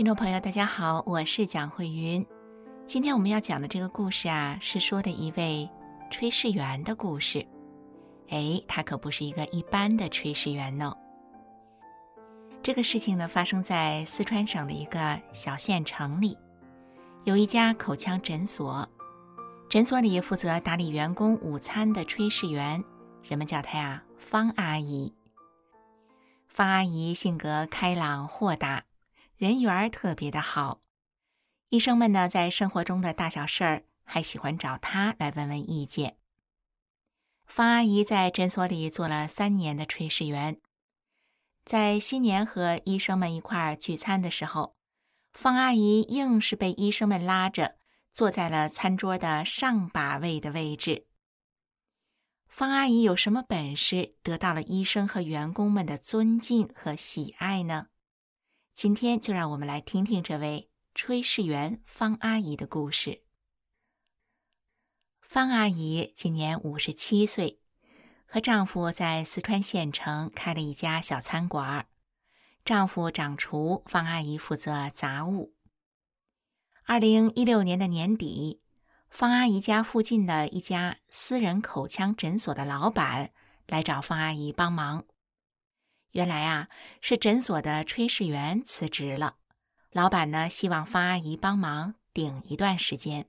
听众朋友，大家好，我是蒋慧云。今天我们要讲的这个故事啊，是说的一位炊事员的故事。哎，他可不是一个一般的炊事员呢。这个事情呢，发生在四川省的一个小县城里，有一家口腔诊所，诊所里负责打理员工午餐的炊事员，人们叫她呀方阿姨。方阿姨性格开朗豁达。人缘特别的好，医生们呢，在生活中的大小事儿还喜欢找他来问问意见。方阿姨在诊所里做了三年的炊事员，在新年和医生们一块儿聚餐的时候，方阿姨硬是被医生们拉着坐在了餐桌的上把位的位置。方阿姨有什么本事得到了医生和员工们的尊敬和喜爱呢？今天就让我们来听听这位炊事员方阿姨的故事。方阿姨今年五十七岁，和丈夫在四川县城开了一家小餐馆。丈夫掌厨，方阿姨负责杂物。二零一六年的年底，方阿姨家附近的一家私人口腔诊所的老板来找方阿姨帮忙。原来啊，是诊所的炊事员辞职了，老板呢，希望方阿姨帮忙顶一段时间。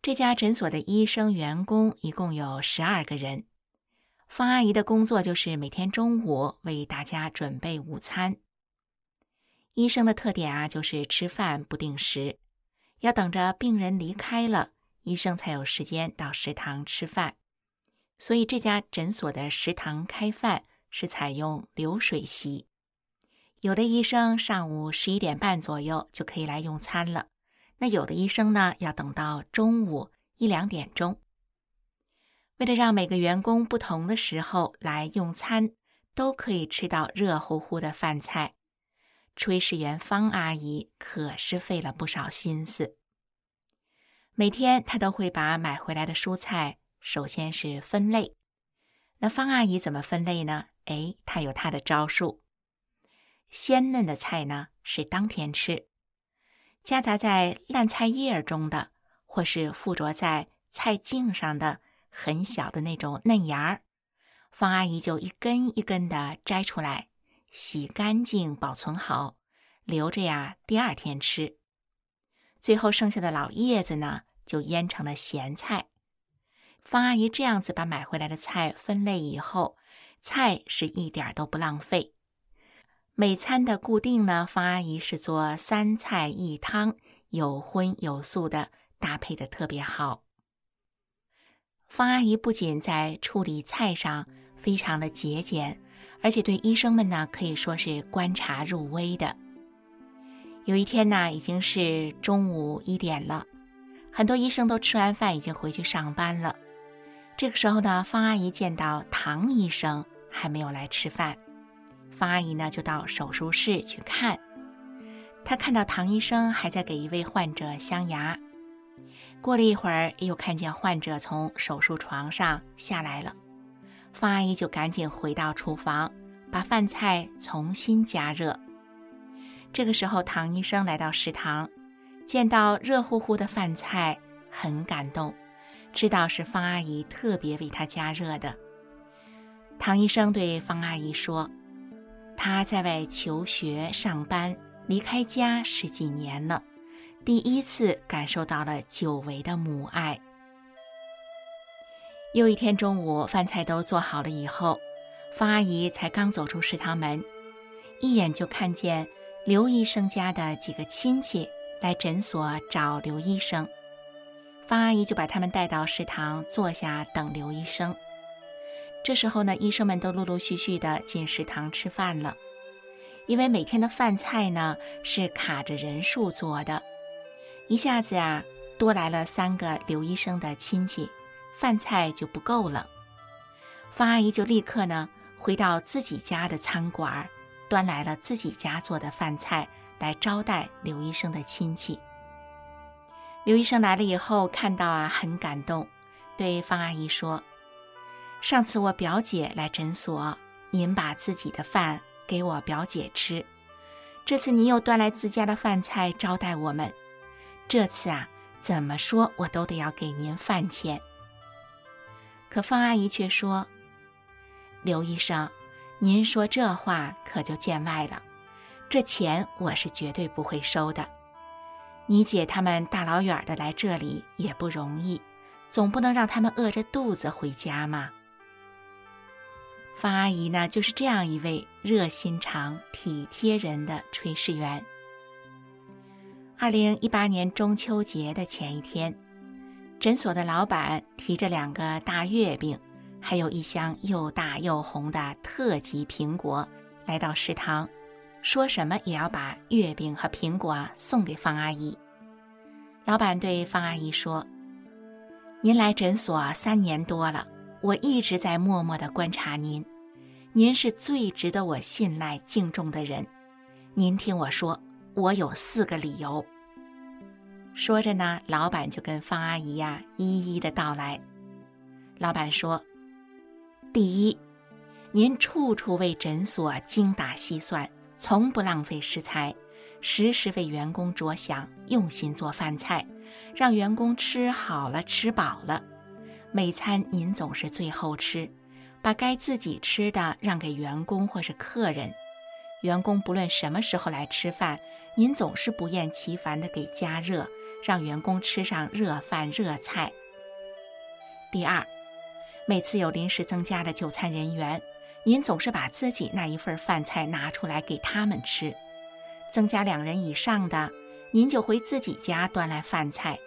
这家诊所的医生员工一共有十二个人，方阿姨的工作就是每天中午为大家准备午餐。医生的特点啊，就是吃饭不定时，要等着病人离开了，医生才有时间到食堂吃饭。所以这家诊所的食堂开饭。是采用流水席，有的医生上午十一点半左右就可以来用餐了，那有的医生呢，要等到中午一两点钟。为了让每个员工不同的时候来用餐，都可以吃到热乎乎的饭菜，炊事员方阿姨可是费了不少心思。每天她都会把买回来的蔬菜首先是分类，那方阿姨怎么分类呢？哎，他有他的招数。鲜嫩的菜呢，是当天吃；夹杂在烂菜叶中的，或是附着在菜茎上的很小的那种嫩芽儿，方阿姨就一根一根的摘出来，洗干净，保存好，留着呀，第二天吃。最后剩下的老叶子呢，就腌成了咸菜。方阿姨这样子把买回来的菜分类以后。菜是一点都不浪费。每餐的固定呢，方阿姨是做三菜一汤，有荤有素的，搭配的特别好。方阿姨不仅在处理菜上非常的节俭，而且对医生们呢可以说是观察入微的。有一天呢，已经是中午一点了，很多医生都吃完饭已经回去上班了。这个时候呢，方阿姨见到唐医生。还没有来吃饭，方阿姨呢就到手术室去看。她看到唐医生还在给一位患者镶牙。过了一会儿，又看见患者从手术床上下来了，方阿姨就赶紧回到厨房，把饭菜重新加热。这个时候，唐医生来到食堂，见到热乎乎的饭菜，很感动，知道是方阿姨特别为他加热的。唐医生对方阿姨说：“他在外求学、上班，离开家十几年了，第一次感受到了久违的母爱。”又一天中午，饭菜都做好了以后，方阿姨才刚走出食堂门，一眼就看见刘医生家的几个亲戚来诊所找刘医生。方阿姨就把他们带到食堂坐下等刘医生。这时候呢，医生们都陆陆续续的进食堂吃饭了，因为每天的饭菜呢是卡着人数做的，一下子呀多来了三个刘医生的亲戚，饭菜就不够了。方阿姨就立刻呢回到自己家的餐馆，端来了自己家做的饭菜来招待刘医生的亲戚。刘医生来了以后，看到啊很感动，对方阿姨说。上次我表姐来诊所，您把自己的饭给我表姐吃。这次您又端来自家的饭菜招待我们，这次啊，怎么说我都得要给您饭钱。可方阿姨却说：“刘医生，您说这话可就见外了，这钱我是绝对不会收的。你姐他们大老远的来这里也不容易，总不能让他们饿着肚子回家嘛。”方阿姨呢，就是这样一位热心肠、体贴人的炊事员。二零一八年中秋节的前一天，诊所的老板提着两个大月饼，还有一箱又大又红的特级苹果，来到食堂，说什么也要把月饼和苹果送给方阿姨。老板对方阿姨说：“您来诊所三年多了。”我一直在默默地观察您，您是最值得我信赖敬重的人。您听我说，我有四个理由。说着呢，老板就跟方阿姨呀一一的道来。老板说：“第一，您处处为诊所精打细算，从不浪费食材，时时为员工着想，用心做饭菜，让员工吃好了，吃饱了。”每餐您总是最后吃，把该自己吃的让给员工或是客人。员工不论什么时候来吃饭，您总是不厌其烦地给加热，让员工吃上热饭热菜。第二，每次有临时增加的就餐人员，您总是把自己那一份饭菜拿出来给他们吃。增加两人以上的，您就回自己家端来饭菜，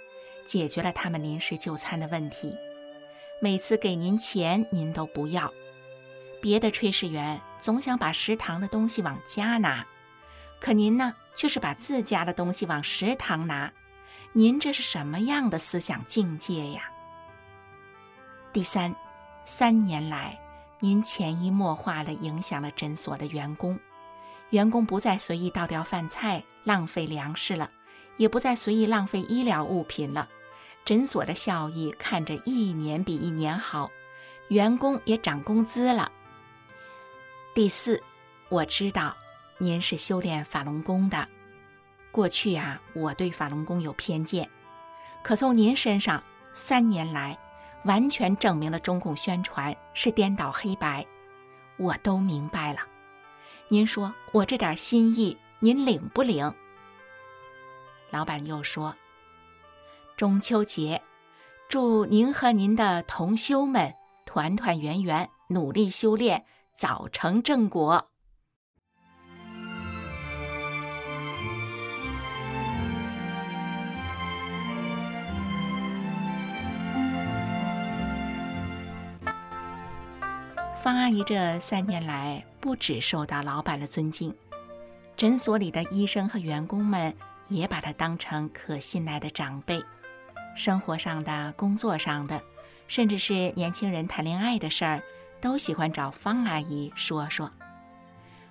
解决了他们临时就餐的问题。每次给您钱，您都不要。别的炊事员总想把食堂的东西往家拿，可您呢，却是把自家的东西往食堂拿。您这是什么样的思想境界呀？第三，三年来，您潜移默化地影响了诊所的员工，员工不再随意倒掉饭菜、浪费粮食了，也不再随意浪费医疗物品了。诊所的效益看着一年比一年好，员工也涨工资了。第四，我知道您是修炼法轮功的，过去啊，我对法轮功有偏见，可从您身上三年来，完全证明了中共宣传是颠倒黑白，我都明白了。您说我这点心意，您领不领？老板又说。中秋节，祝您和您的同修们团团圆圆，努力修炼，早成正果。方阿姨这三年来，不止受到老板的尊敬，诊所里的医生和员工们也把她当成可信赖的长辈。生活上的、工作上的，甚至是年轻人谈恋爱的事儿，都喜欢找方阿姨说说。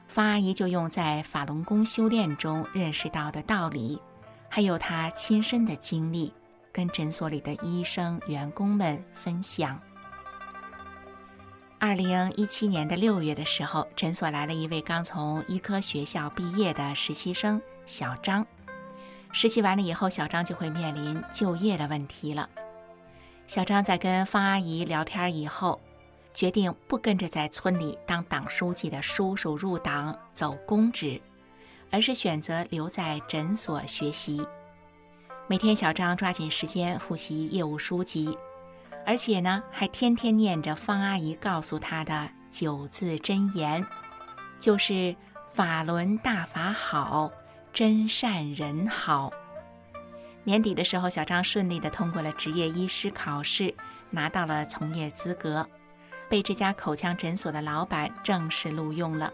方阿姨就用在法轮功修炼中认识到的道理，还有她亲身的经历，跟诊所里的医生、员工们分享。二零一七年的六月的时候，诊所来了一位刚从医科学校毕业的实习生小张。实习完了以后，小张就会面临就业的问题了。小张在跟方阿姨聊天以后，决定不跟着在村里当党书记的叔叔入党走公职，而是选择留在诊所学习。每天，小张抓紧时间复习业务书籍，而且呢，还天天念着方阿姨告诉他的九字真言，就是“法轮大法好”。真善人好，年底的时候，小张顺利地通过了执业医师考试，拿到了从业资格，被这家口腔诊所的老板正式录用了，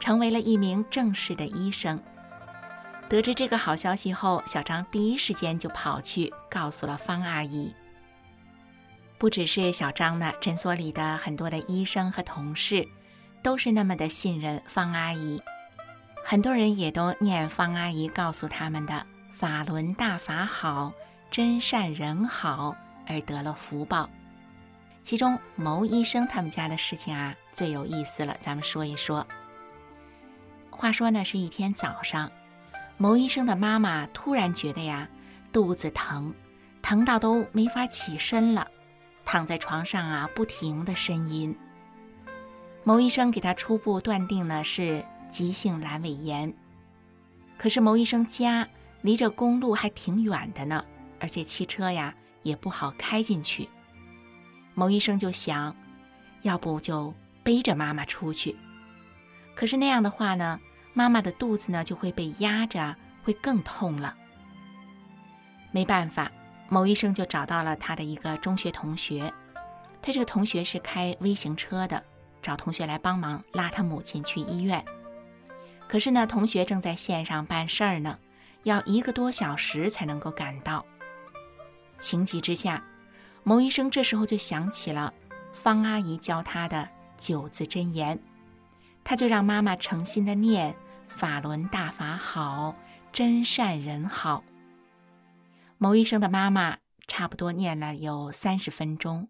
成为了一名正式的医生。得知这个好消息后，小张第一时间就跑去告诉了方阿姨。不只是小张呢，诊所里的很多的医生和同事都是那么的信任方阿姨，很多人也都念方阿姨告诉他们的“法轮大法好，真善人好”而得了福报。其中牟医生他们家的事情啊最有意思了，咱们说一说。话说呢，是一天早上。牟医生的妈妈突然觉得呀，肚子疼，疼到都没法起身了，躺在床上啊，不停地呻吟。牟医生给他初步断定呢是急性阑尾炎，可是牟医生家离着公路还挺远的呢，而且汽车呀也不好开进去。牟医生就想，要不就背着妈妈出去，可是那样的话呢，妈妈的肚子呢就会被压着，会更痛了。没办法，牟医生就找到了他的一个中学同学，他这个同学是开微型车的，找同学来帮忙拉他母亲去医院。可是呢，同学正在线上办事儿呢，要一个多小时才能够赶到。情急之下，牟医生这时候就想起了方阿姨教他的九字真言，他就让妈妈诚心的念。法轮大法好，真善人好。牟医生的妈妈差不多念了有三十分钟，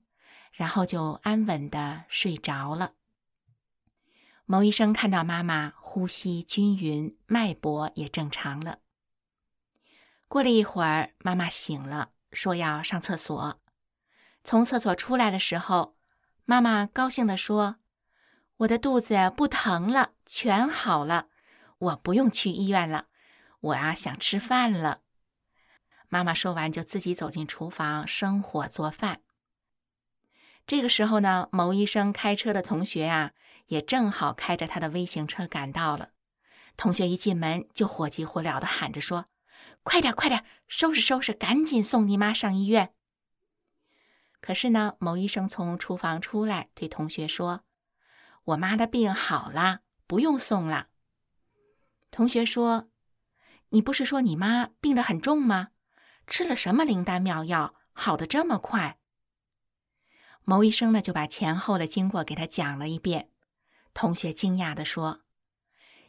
然后就安稳的睡着了。牟医生看到妈妈呼吸均匀，脉搏也正常了。过了一会儿，妈妈醒了，说要上厕所。从厕所出来的时候，妈妈高兴地说：“我的肚子不疼了，全好了。”我不用去医院了，我啊想吃饭了。妈妈说完，就自己走进厨房生火做饭。这个时候呢，牟医生开车的同学呀、啊，也正好开着他的微型车赶到了。同学一进门就火急火燎地喊着说：“快点，快点，收拾收拾，赶紧送你妈上医院。”可是呢，牟医生从厨房出来，对同学说：“我妈的病好了，不用送了。”同学说：“你不是说你妈病得很重吗？吃了什么灵丹妙药，好得这么快？”牟医生呢就把前后的经过给他讲了一遍。同学惊讶地说：“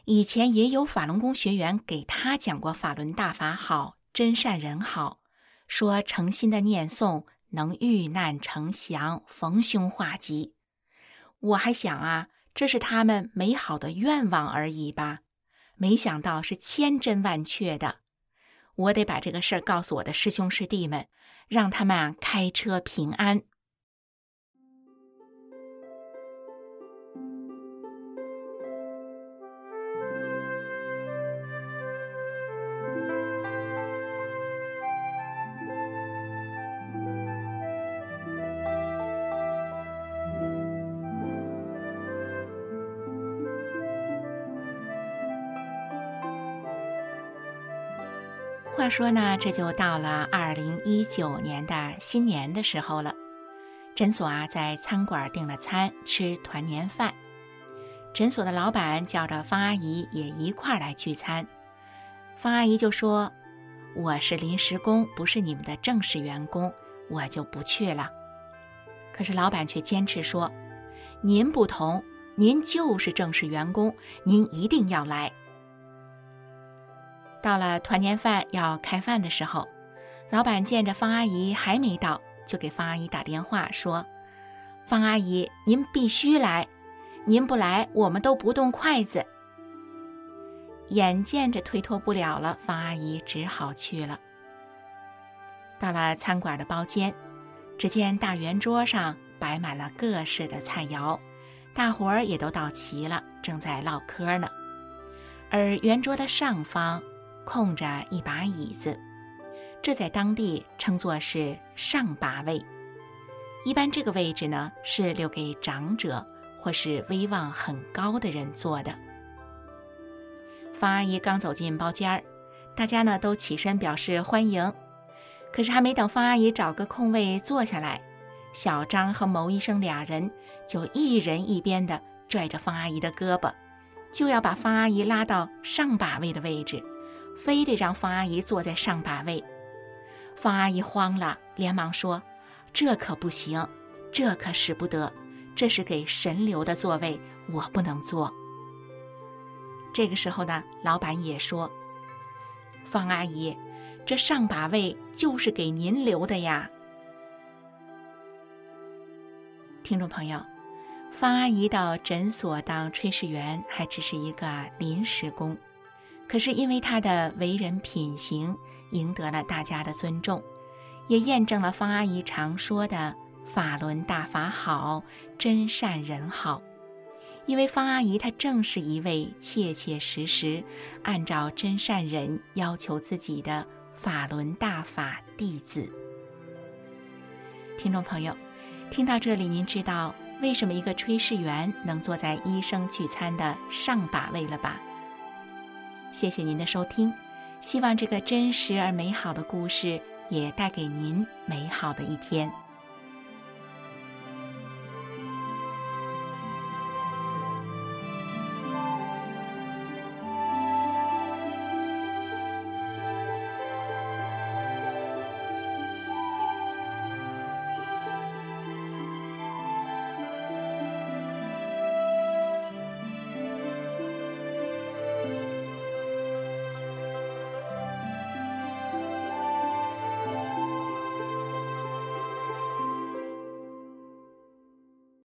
以前也有法轮功学员给他讲过‘法轮大法好，真善人好’，说诚心的念诵能遇难成祥，逢凶化吉。我还想啊，这是他们美好的愿望而已吧。”没想到是千真万确的，我得把这个事儿告诉我的师兄师弟们，让他们啊开车平安。话说呢，这就到了二零一九年的新年的时候了。诊所啊，在餐馆订了餐，吃团年饭。诊所的老板叫着方阿姨也一块儿来聚餐。方阿姨就说：“我是临时工，不是你们的正式员工，我就不去了。”可是老板却坚持说：“您不同，您就是正式员工，您一定要来。”到了团年饭要开饭的时候，老板见着方阿姨还没到，就给方阿姨打电话说：“方阿姨，您必须来，您不来，我们都不动筷子。”眼见着推脱不了了，方阿姨只好去了。到了餐馆的包间，只见大圆桌上摆满了各式的菜肴，大伙儿也都到齐了，正在唠嗑呢。而圆桌的上方，空着一把椅子，这在当地称作是上把位。一般这个位置呢，是留给长者或是威望很高的人坐的。方阿姨刚走进包间儿，大家呢都起身表示欢迎。可是还没等方阿姨找个空位坐下来，小张和牟医生俩人就一人一边的拽着方阿姨的胳膊，就要把方阿姨拉到上把位的位置，非得让方阿姨坐在上把位。方阿姨慌了，连忙说：“这可不行，这可使不得，这是给神留的座位，我不能坐。”这个时候呢，老板也说：“方阿姨，这上把位就是给您留的呀。”听众朋友，方阿姨到诊所当炊事员还只是一个临时工，可是因为他的为人品行，赢得了大家的尊重，也验证了方阿姨常说的“法轮大法好，真善人好”。因为方阿姨她正是一位切切实实按照真善人要求自己的法轮大法弟子。听众朋友，听到这里，您知道为什么一个炊事员能坐在医生聚餐的上把位了吧？谢谢您的收听，希望这个真实而美好的故事也带给您美好的一天。